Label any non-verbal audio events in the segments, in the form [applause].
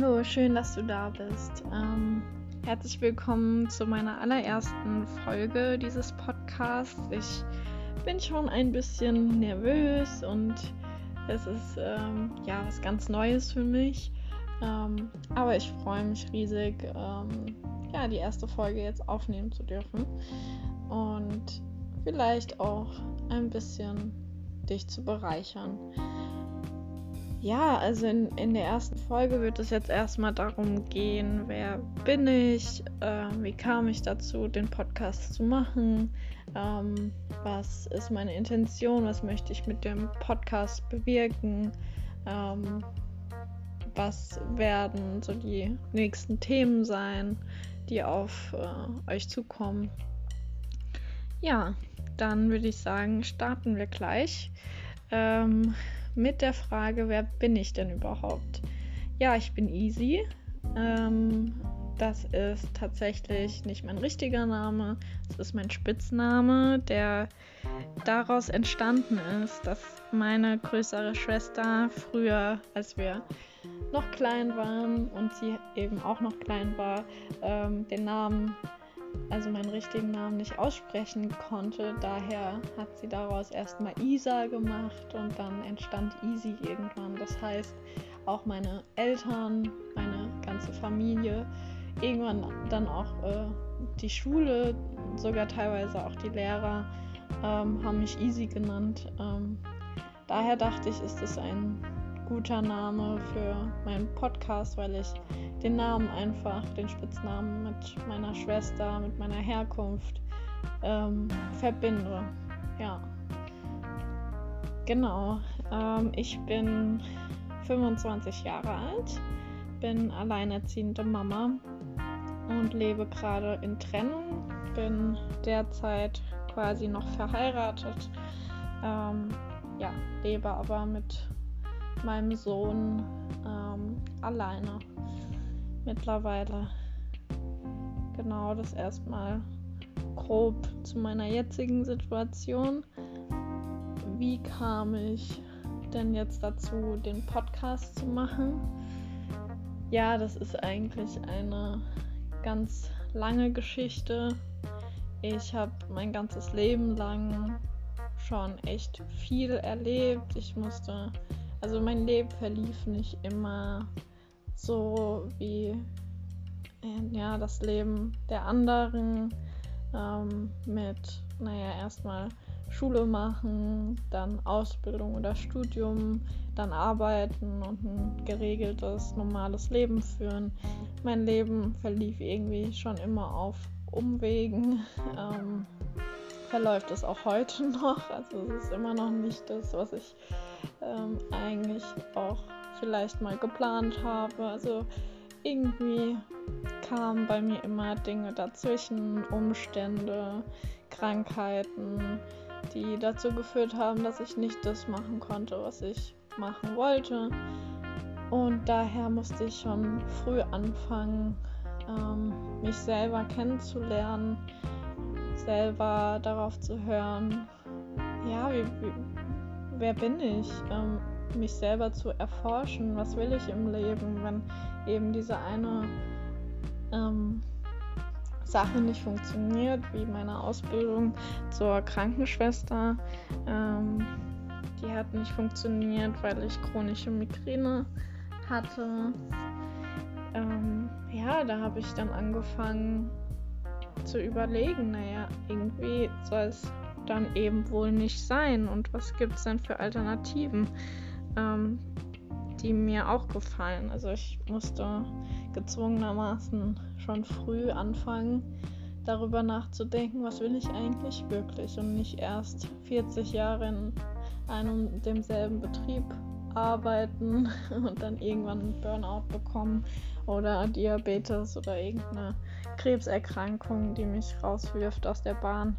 Hallo, schön, dass du da bist. Ähm, herzlich willkommen zu meiner allerersten Folge dieses Podcasts. Ich bin schon ein bisschen nervös und es ist ähm, ja was ganz Neues für mich. Ähm, aber ich freue mich riesig, ähm, ja, die erste Folge jetzt aufnehmen zu dürfen und vielleicht auch ein bisschen dich zu bereichern. Ja, also in, in der ersten Folge wird es jetzt erstmal darum gehen, wer bin ich, äh, wie kam ich dazu, den Podcast zu machen, ähm, was ist meine Intention, was möchte ich mit dem Podcast bewirken, ähm, was werden so die nächsten Themen sein, die auf äh, euch zukommen. Ja, dann würde ich sagen, starten wir gleich. Ähm, mit der Frage, wer bin ich denn überhaupt? Ja, ich bin Easy. Ähm, das ist tatsächlich nicht mein richtiger Name, es ist mein Spitzname, der daraus entstanden ist, dass meine größere Schwester früher, als wir noch klein waren und sie eben auch noch klein war, ähm, den Namen also meinen richtigen Namen nicht aussprechen konnte. Daher hat sie daraus erstmal Isa gemacht und dann entstand Easy irgendwann. Das heißt, auch meine Eltern, meine ganze Familie, irgendwann dann auch äh, die Schule, sogar teilweise auch die Lehrer ähm, haben mich Easy genannt. Ähm, daher dachte ich, ist es ein guter Name für meinen Podcast, weil ich den Namen einfach, den Spitznamen mit meiner Schwester, mit meiner Herkunft ähm, verbinde. Ja. Genau. Ähm, ich bin 25 Jahre alt, bin alleinerziehende Mama und lebe gerade in Trennung. Bin derzeit quasi noch verheiratet. Ähm, ja, lebe aber mit meinem Sohn ähm, alleine mittlerweile. Genau das erstmal grob zu meiner jetzigen Situation. Wie kam ich denn jetzt dazu, den Podcast zu machen? Ja, das ist eigentlich eine ganz lange Geschichte. Ich habe mein ganzes Leben lang schon echt viel erlebt. Ich musste also mein Leben verlief nicht immer so wie äh, ja, das Leben der anderen ähm, mit, naja, erstmal Schule machen, dann Ausbildung oder Studium, dann arbeiten und ein geregeltes, normales Leben führen. Mein Leben verlief irgendwie schon immer auf Umwegen. [laughs] Ähm, verläuft es auch heute [laughs] noch. Also es ist immer noch nicht das, was ich ähm, eigentlich auch vielleicht mal geplant habe. Also irgendwie kamen bei mir immer Dinge dazwischen, Umstände, Krankheiten, die dazu geführt haben, dass ich nicht das machen konnte, was ich machen wollte. Und daher musste ich schon früh anfangen, ähm, mich selber kennenzulernen, selber darauf zu hören, ja, wie, wie, wer bin ich? Ähm, mich selber zu erforschen, was will ich im Leben, wenn eben diese eine ähm, Sache nicht funktioniert, wie meine Ausbildung zur Krankenschwester. Ähm, die hat nicht funktioniert, weil ich chronische Migräne hatte. Ähm, ja, da habe ich dann angefangen zu überlegen, naja, irgendwie soll es dann eben wohl nicht sein und was gibt es denn für Alternativen, ähm, die mir auch gefallen. Also ich musste gezwungenermaßen schon früh anfangen, darüber nachzudenken, was will ich eigentlich wirklich und nicht erst 40 Jahre in einem demselben Betrieb arbeiten [laughs] und dann irgendwann einen Burnout bekommen oder Diabetes oder irgendeine Krebserkrankung, die mich rauswirft aus der Bahn.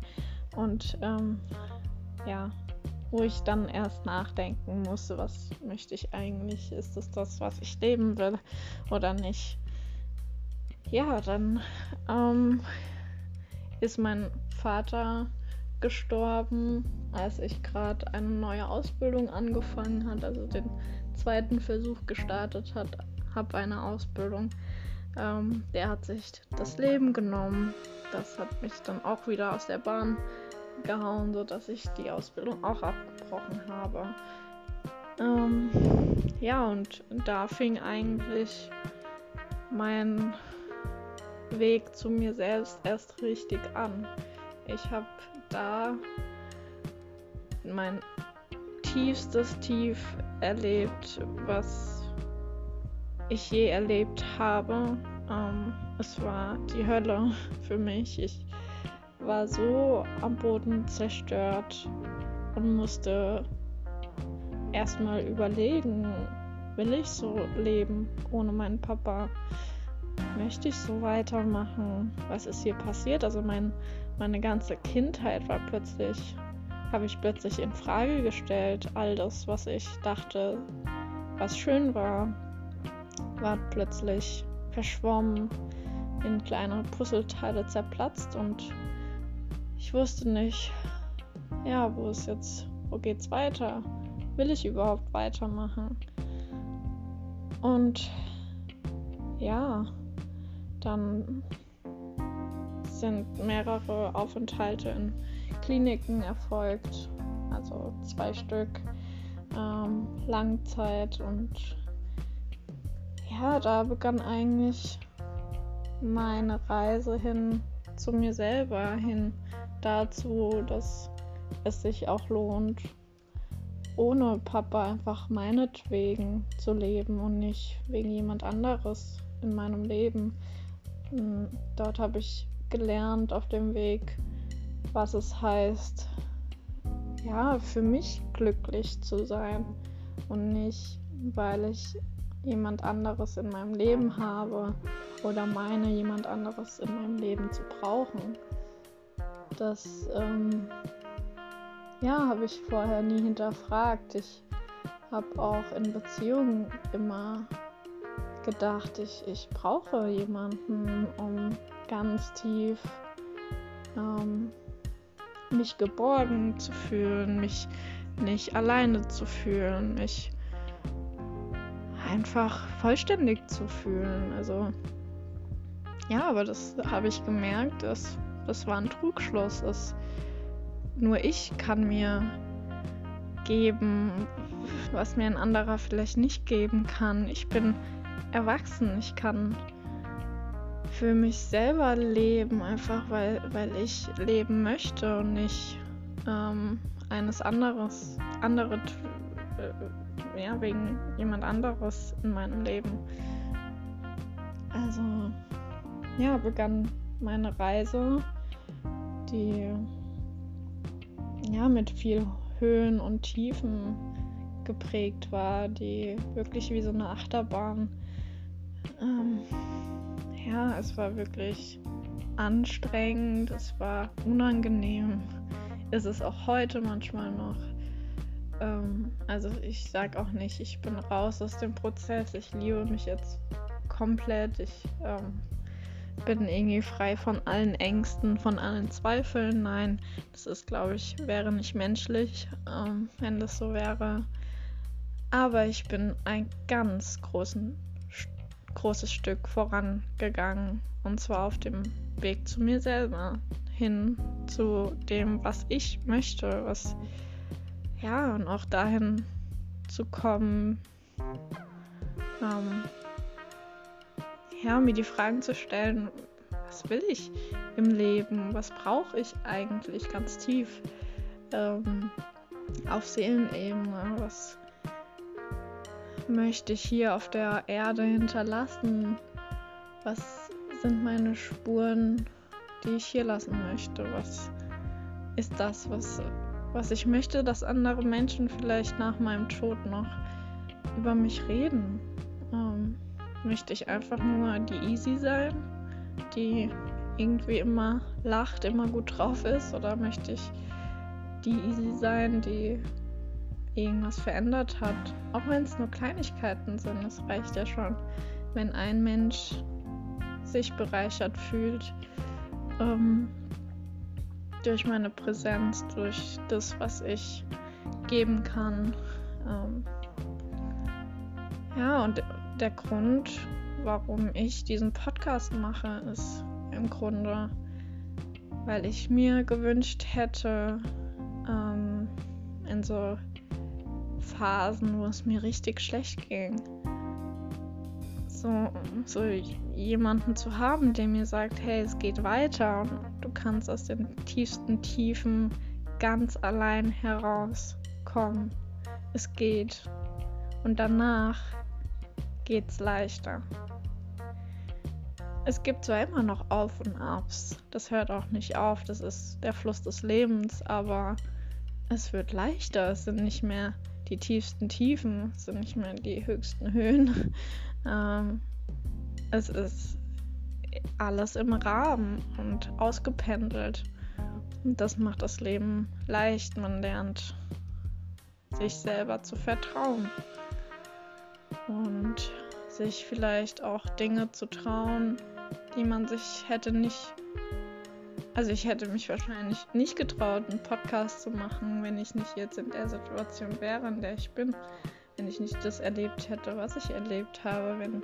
Und ähm, ja, wo ich dann erst nachdenken musste, was möchte ich eigentlich? Ist es das, was ich leben will oder nicht? Ja, dann ähm, ist mein Vater gestorben, als ich gerade eine neue Ausbildung angefangen hat, also den zweiten Versuch gestartet hat, habe eine Ausbildung. Ähm, der hat sich das Leben genommen. Das hat mich dann auch wieder aus der Bahn gehauen, sodass ich die Ausbildung auch abgebrochen habe. Ähm, ja, und da fing eigentlich mein Weg zu mir selbst erst richtig an. Ich habe da mein tiefstes Tief erlebt, was ich je erlebt habe. Ähm, es war die Hölle [laughs] für mich. Ich war so am Boden zerstört und musste erstmal überlegen, will ich so leben ohne meinen Papa? Möchte ich so weitermachen? Was ist hier passiert? Also mein, meine ganze Kindheit war plötzlich habe ich plötzlich in Frage gestellt. All das, was ich dachte, was schön war, war plötzlich verschwommen, in kleine Puzzleteile zerplatzt und ich wusste nicht, ja, wo ist jetzt, wo geht's weiter? Will ich überhaupt weitermachen? Und ja, dann sind mehrere Aufenthalte in Kliniken erfolgt, also zwei Stück ähm, Langzeit und ja, da begann eigentlich meine Reise hin zu mir selber, hin dazu, dass es sich auch lohnt, ohne Papa einfach meinetwegen zu leben und nicht wegen jemand anderes in meinem Leben. Hm, dort habe ich gelernt auf dem Weg, was es heißt, ja, für mich glücklich zu sein und nicht, weil ich jemand anderes in meinem Leben habe oder meine, jemand anderes in meinem Leben zu brauchen. Das, ähm, ja, habe ich vorher nie hinterfragt. Ich habe auch in Beziehungen immer gedacht, ich, ich brauche jemanden, um ganz tief ähm, mich geborgen zu fühlen, mich nicht alleine zu fühlen, mich einfach vollständig zu fühlen. Also ja, aber das habe ich gemerkt, dass das war ein Trugschluss. Dass nur ich kann mir geben, was mir ein anderer vielleicht nicht geben kann. Ich bin erwachsen, ich kann für mich selber leben, einfach weil, weil ich leben möchte und nicht ähm, eines anderes, andere, äh, ja, wegen jemand anderes in meinem Leben. Also, ja, begann meine Reise, die ja mit viel Höhen und Tiefen geprägt war, die wirklich wie so eine Achterbahn ähm, ja, es war wirklich anstrengend, es war unangenehm. Ist es auch heute manchmal noch. Ähm, also ich sag auch nicht, ich bin raus aus dem Prozess. Ich liebe mich jetzt komplett. Ich ähm, bin irgendwie frei von allen Ängsten, von allen Zweifeln. Nein, das ist, glaube ich, wäre nicht menschlich, ähm, wenn das so wäre. Aber ich bin einen ganz großen großes Stück vorangegangen. Und zwar auf dem Weg zu mir selber. Hin zu dem, was ich möchte. Was, ja, und auch dahin zu kommen. Ähm, ja, mir die Fragen zu stellen, was will ich im Leben? Was brauche ich eigentlich ganz tief? Ähm, auf Seelenebene, was möchte ich hier auf der Erde hinterlassen? Was sind meine Spuren, die ich hier lassen möchte? Was ist das, was, was ich möchte, dass andere Menschen vielleicht nach meinem Tod noch über mich reden? Möchte ich einfach nur die Easy sein, die irgendwie immer lacht, immer gut drauf ist? Oder möchte ich die Easy sein, die irgendwas verändert hat. Auch wenn es nur Kleinigkeiten sind, es reicht ja schon, wenn ein Mensch sich bereichert fühlt ähm, durch meine Präsenz, durch das, was ich geben kann. Ähm, ja, und der Grund, warum ich diesen Podcast mache, ist im Grunde, weil ich mir gewünscht hätte, ähm, in so Phasen, wo es mir richtig schlecht ging, so, so jemanden zu haben, der mir sagt, hey, es geht weiter und du kannst aus den tiefsten Tiefen ganz allein herauskommen. Es geht. Und danach geht's leichter. Es gibt zwar immer noch Auf und Abs, das hört auch nicht auf, das ist der Fluss des Lebens, aber es wird leichter, es sind nicht mehr die tiefsten Tiefen, es sind nicht mehr die höchsten Höhen. [laughs] Ähm, es ist alles im Rahmen und ausgependelt. Und das macht das Leben leicht. Man lernt sich selber zu vertrauen. Und sich vielleicht auch Dinge zu trauen, die man sich hätte nicht. Also ich hätte mich wahrscheinlich nicht getraut, einen Podcast zu machen, wenn ich nicht jetzt in der Situation wäre, in der ich bin. Wenn ich nicht das erlebt hätte, was ich erlebt habe, wenn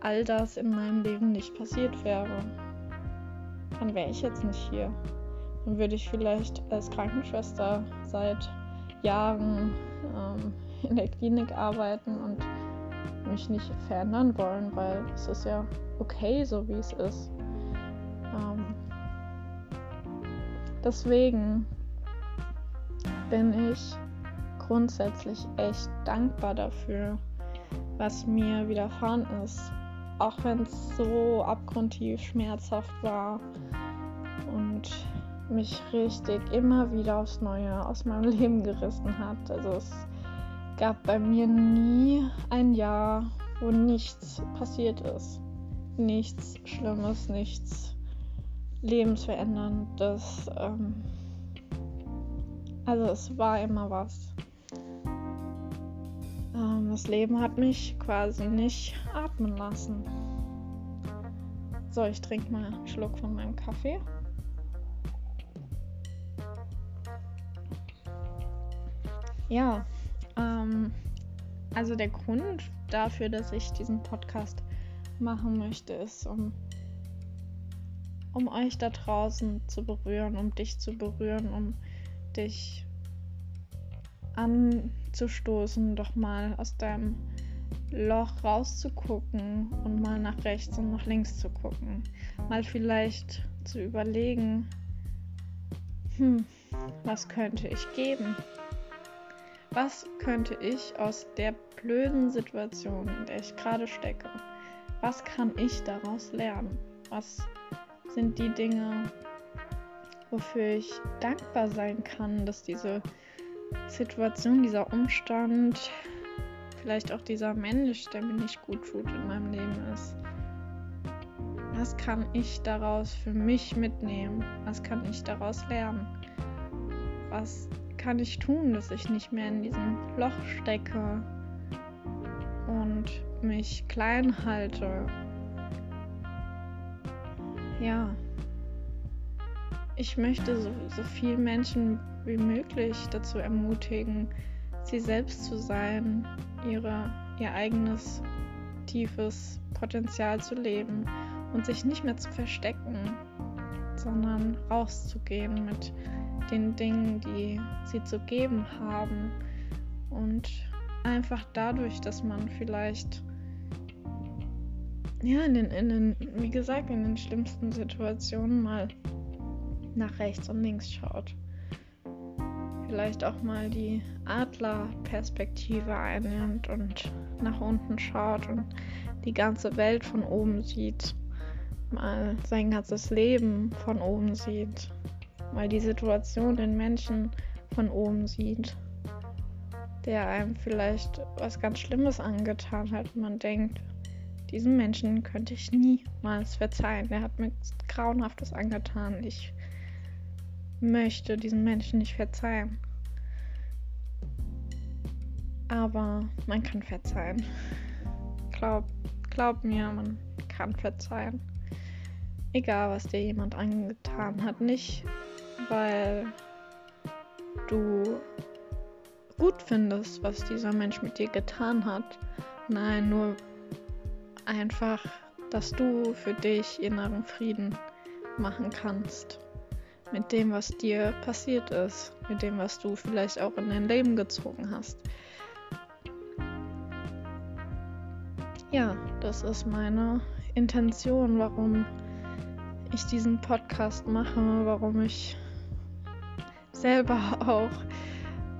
all das in meinem Leben nicht passiert wäre. Dann wäre ich jetzt nicht hier. Dann würde ich vielleicht als Krankenschwester seit Jahren ähm, in der Klinik arbeiten und mich nicht verändern wollen, weil es ist ja okay, so wie es ist. Ähm, deswegen bin ich grundsätzlich echt dankbar dafür, was mir widerfahren ist. Auch wenn es so abgrundtief schmerzhaft war und mich richtig immer wieder aufs Neue aus meinem [laughs] Leben gerissen hat. Also es gab bei mir nie ein Jahr, wo nichts passiert ist. Nichts Schlimmes, nichts Lebensveränderndes. Ähm also es war immer was. Ähm das Leben hat mich quasi nicht atmen lassen. So, ich trinke mal einen Schluck von meinem Kaffee. Ja, ähm, also der Grund dafür, dass ich diesen Podcast machen möchte, ist, um, um euch da draußen zu berühren, um dich zu berühren, um dich anzustoßen, doch mal aus deinem Loch rauszugucken und mal nach rechts und nach links zu gucken. Mal vielleicht zu überlegen, hm, was könnte ich geben? Was könnte ich aus der blöden Situation, in der ich gerade stecke, was kann ich daraus lernen? Was sind die Dinge, wofür ich dankbar sein kann, dass diese Situation, dieser Umstand, vielleicht auch dieser Mensch, der mir nicht gut tut in meinem Leben ist. Was kann ich daraus für mich mitnehmen? Was kann ich daraus lernen? Was kann ich tun, dass ich nicht mehr in diesem Loch stecke und mich klein halte? Ja, ich möchte so, so viele Menschen wie möglich dazu ermutigen, sie selbst zu sein, ihre, ihr eigenes tiefes Potenzial zu leben und sich nicht mehr zu verstecken, sondern rauszugehen mit den Dingen, die sie zu geben haben. Und einfach dadurch, dass man vielleicht, ja, in den, in den, wie gesagt, in den schlimmsten Situationen mal nach rechts und links schaut. Vielleicht auch mal die Adlerperspektive einnimmt und nach unten schaut und die ganze Welt von oben sieht. Mal sein ganzes Leben von oben sieht mal die Situation den Menschen von oben sieht, der einem vielleicht was ganz Schlimmes angetan hat. Man denkt, diesem Menschen könnte ich niemals verzeihen. Der hat mir Grauenhaftes angetan. Ich möchte diesen Menschen nicht verzeihen. Aber man kann verzeihen. Glaub, glaub mir, man kann verzeihen. Egal, was dir jemand angetan hat. Nicht, weil du gut findest, was dieser Mensch mit dir getan hat. Nein, nur einfach, dass du für dich inneren Frieden machen kannst. Mit dem, was dir passiert ist. Mit dem, was du vielleicht auch in dein Leben gezogen hast. Ja, das ist meine Intention, warum ich diesen Podcast mache, warum ich selber [laughs] auch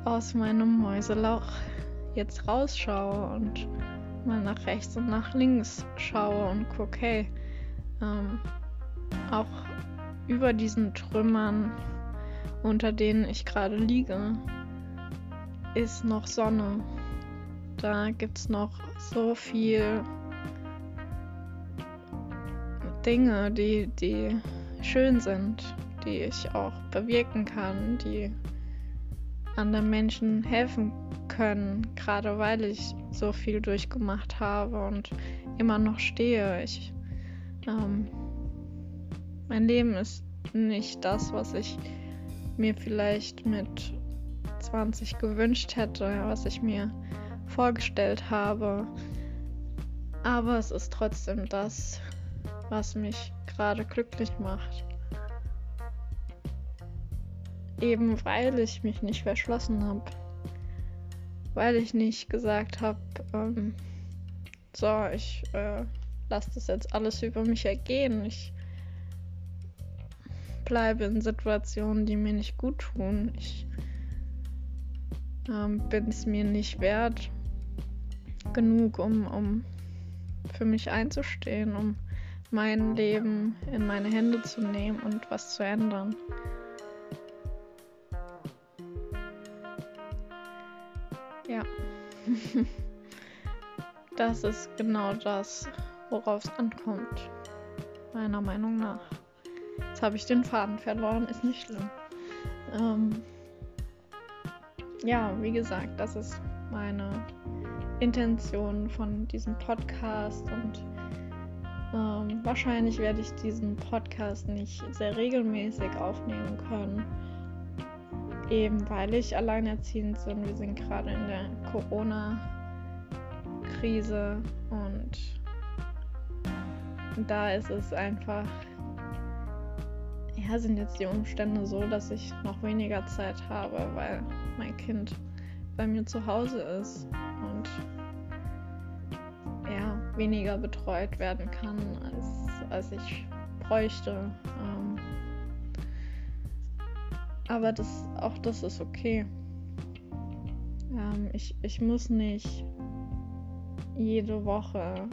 aus meinem Mäuselauch jetzt rausschaue und mal nach rechts und nach links schaue und gucke, hey, ähm, auch über diesen Trümmern, unter denen ich gerade liege, ist noch Sonne. Da gibt es noch so viel Dinge, die, die schön sind, die ich auch bewirken kann, die anderen Menschen helfen können, gerade weil ich so viel durchgemacht habe und immer noch stehe. Ich, ähm, mein Leben ist nicht das, was ich mir vielleicht mit 20 gewünscht hätte, was ich mir vorgestellt habe. Aber es ist trotzdem das, was mich gerade glücklich macht. Eben weil ich mich nicht verschlossen habe. Weil ich nicht gesagt habe, ähm, so, ich äh, lasse das jetzt alles über mich ergehen. Ich bleibe in Situationen, die mir nicht gut tun. Ich ähm, bin es mir nicht wert genug, um, um für mich einzustehen, um mein Leben in meine Hände zu nehmen und was zu ändern. [laughs] das ist genau das, worauf es ankommt. Meiner Meinung nach. Jetzt habe ich den Faden verloren, ist nicht schlimm. Ähm, ja, wie gesagt, das ist meine Intention von diesem Podcast und ähm, wahrscheinlich werde ich diesen Podcast nicht sehr regelmäßig aufnehmen können. Eben weil ich alleinerziehend bin. Wir sind gerade in der Corona-Krise und da ist es einfach, ja, sind jetzt die Umstände so, dass ich noch weniger Zeit habe, weil mein Kind bei mir zu Hause ist und ja, weniger betreut werden kann, als, als ich bräuchte. Aber das, auch das ist okay. Ähm, ich, ich muss nicht jede Woche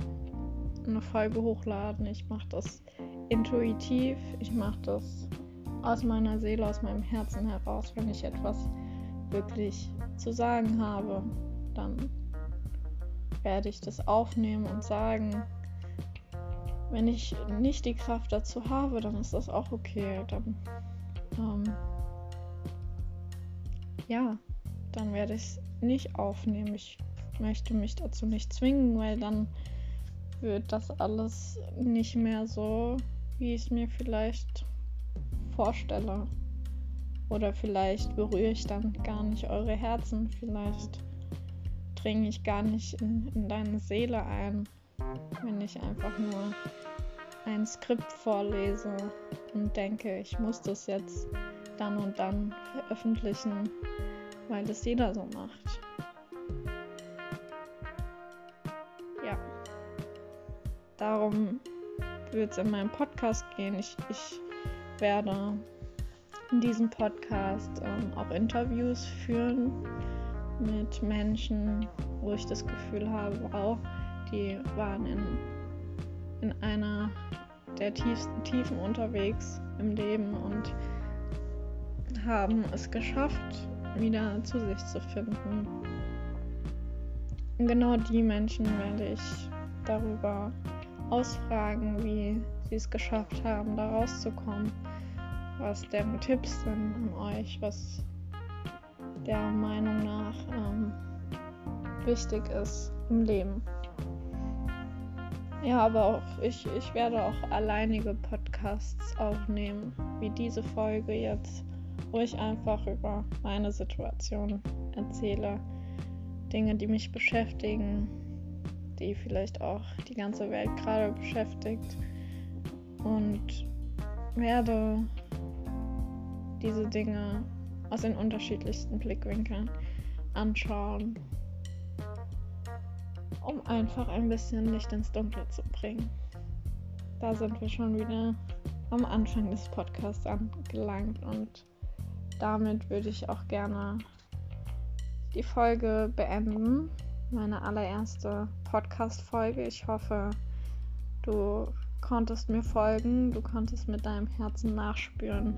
eine Folge hochladen. Ich mache das intuitiv. Ich mache das aus meiner Seele, aus meinem Herzen heraus. Wenn ich etwas wirklich zu sagen habe, dann werde ich das aufnehmen und sagen. Wenn ich nicht die Kraft dazu habe, dann ist das auch okay. Dann, ähm, ja, dann werde ich es nicht aufnehmen. Ich möchte mich dazu nicht zwingen, weil dann wird das alles nicht mehr so, wie ich es mir vielleicht vorstelle. Oder vielleicht berühre ich dann gar nicht eure Herzen. Vielleicht dringe ich gar nicht in, in deine Seele ein, wenn ich einfach nur ein Skript vorlese und denke, ich muss das jetzt dann und dann veröffentlichen, weil das jeder so macht. Ja. Darum wird es in meinem Podcast gehen. Ich, ich werde in diesem Podcast ähm, auch Interviews führen mit Menschen, wo ich das Gefühl habe, wow, die waren in, in einer der tiefsten Tiefen unterwegs im Leben und haben es geschafft, wieder zu sich zu finden. Und genau die Menschen werde ich darüber ausfragen, wie sie es geschafft haben, da rauszukommen, was deren Tipps sind an euch, was der Meinung nach ähm, wichtig ist im Leben. Ja, aber auch ich, ich werde auch alleinige Podcasts aufnehmen, wie diese Folge jetzt, wo ich einfach über meine Situation erzähle. Dinge, die mich beschäftigen, die vielleicht auch die ganze Welt gerade beschäftigt. Und werde diese Dinge aus den unterschiedlichsten Blickwinkeln anschauen, um einfach ein bisschen Licht ins Dunkle zu bringen. Da sind wir schon wieder am Anfang des Podcasts angelangt und damit würde ich auch gerne die Folge beenden. Meine allererste Podcast-Folge. Ich hoffe, du konntest mir folgen, du konntest mit deinem Herzen nachspüren.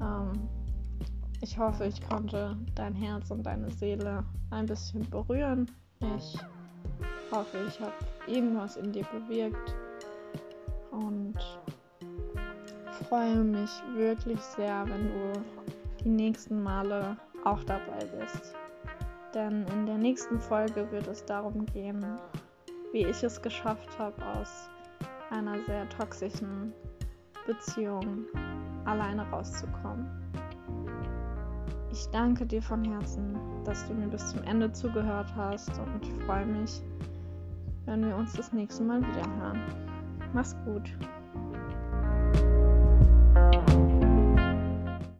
Ähm, ich hoffe, ich konnte dein Herz und deine Seele ein bisschen berühren. Ich hoffe, ich habe irgendwas in dir bewirkt und freue mich wirklich sehr, wenn du die nächsten Male auch dabei bist. Denn in der nächsten Folge wird es darum gehen, wie ich es geschafft habe, aus einer sehr toxischen Beziehung alleine rauszukommen. Ich danke dir von Herzen, dass du mir bis zum Ende zugehört hast und ich freue mich, wenn wir uns das nächste Mal wieder hören. Mach's gut.